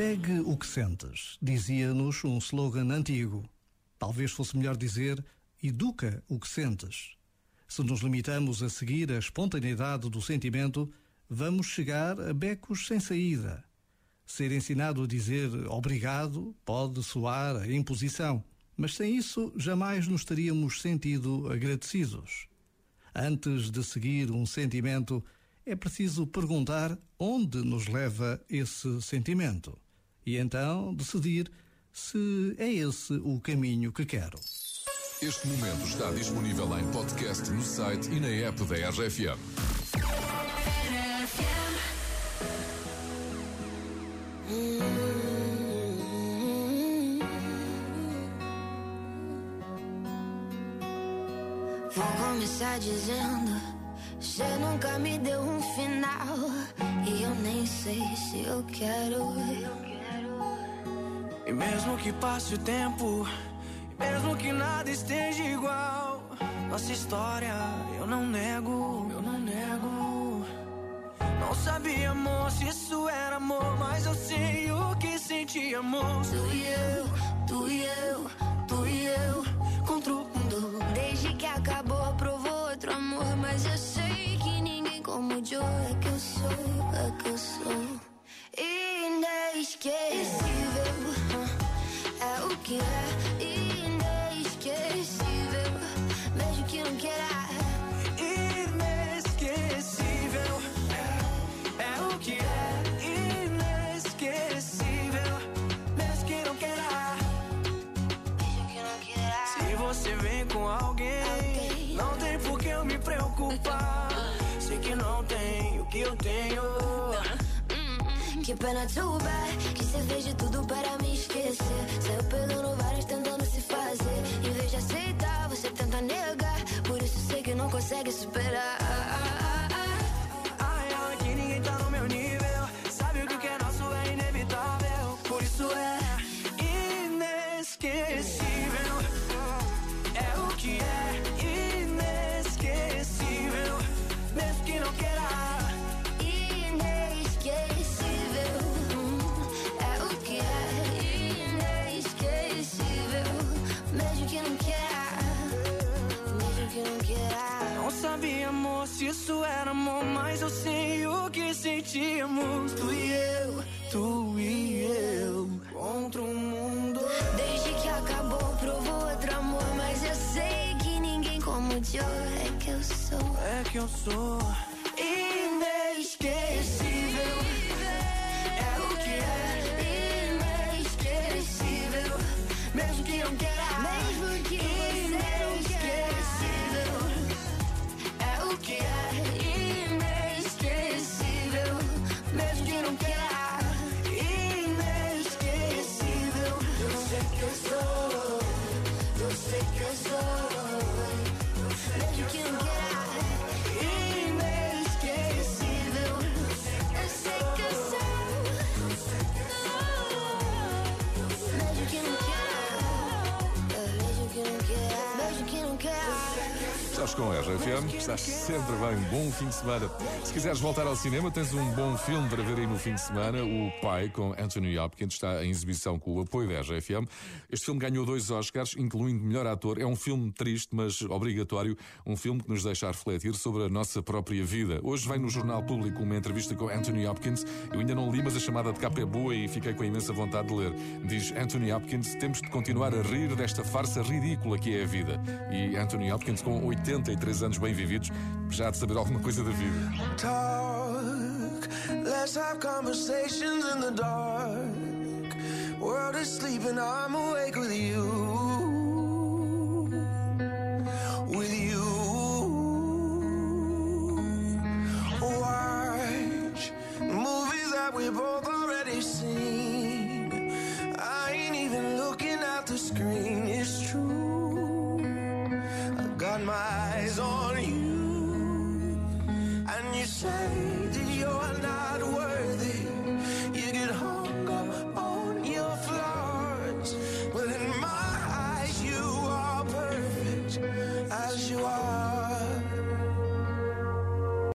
Segue o que sentes, dizia-nos um slogan antigo. Talvez fosse melhor dizer educa o que sentes. Se nos limitamos a seguir a espontaneidade do sentimento, vamos chegar a becos sem saída. Ser ensinado a dizer obrigado pode soar a imposição, mas sem isso jamais nos teríamos sentido agradecidos. Antes de seguir um sentimento, é preciso perguntar onde nos leva esse sentimento e então decidir se é esse o caminho que quero. Este momento está disponível em podcast no site e na app da RFM. Vou começar dizendo: Você nunca me deu um final. E eu nem sei se eu quero. E mesmo que passe o tempo, e mesmo que nada esteja igual, nossa história eu não nego, eu não nego. Não sabia, amor, se isso era amor, mas eu sei o que senti, amor. Tu e eu, tu e eu, tu e eu, que eu tenho. Que pena too bad Que você fez de tudo para me esquecer. Saiu pegando vários tentando se fazer. Em vez de aceitar, você tenta negar. Por isso sei que não consegue superar isso era amor. Mas eu sei o que sentimos. Tu e eu, tu e eu. Contra o mundo. Desde que acabou, provou outro amor Mas eu sei que ninguém como o Joe É que eu sou É que eu sou inesquecível. É o que é inesquecível. Mesmo que não queira. Mesmo que não Inesquecível. Que é Estás com a RFM, estás sempre bem, bom fim de semana. Se quiseres voltar ao cinema, tens um bom filme para ver aí no fim de semana, O Pai, com Anthony Hopkins, está em exibição com o apoio da RFM. Este filme ganhou dois Oscars, incluindo melhor ator. É um filme triste, mas obrigatório, um filme que nos deixa refletir sobre a nossa própria vida. Hoje vem no Jornal Público uma entrevista com Anthony Hopkins. Eu ainda não li, mas a chamada de capa é boa e fiquei com a imensa vontade de ler. Diz Anthony Hopkins, temos de continuar a rir desta farsa ridícula que é a vida. E Anthony Hopkins, com 83 anos bem vividos, já há de saber alguma coisa da vida. talk. Let's have conversations in the dark. World is sleeping, I'm awake with you. With you. Watch movies that we both already seen. On you. And you say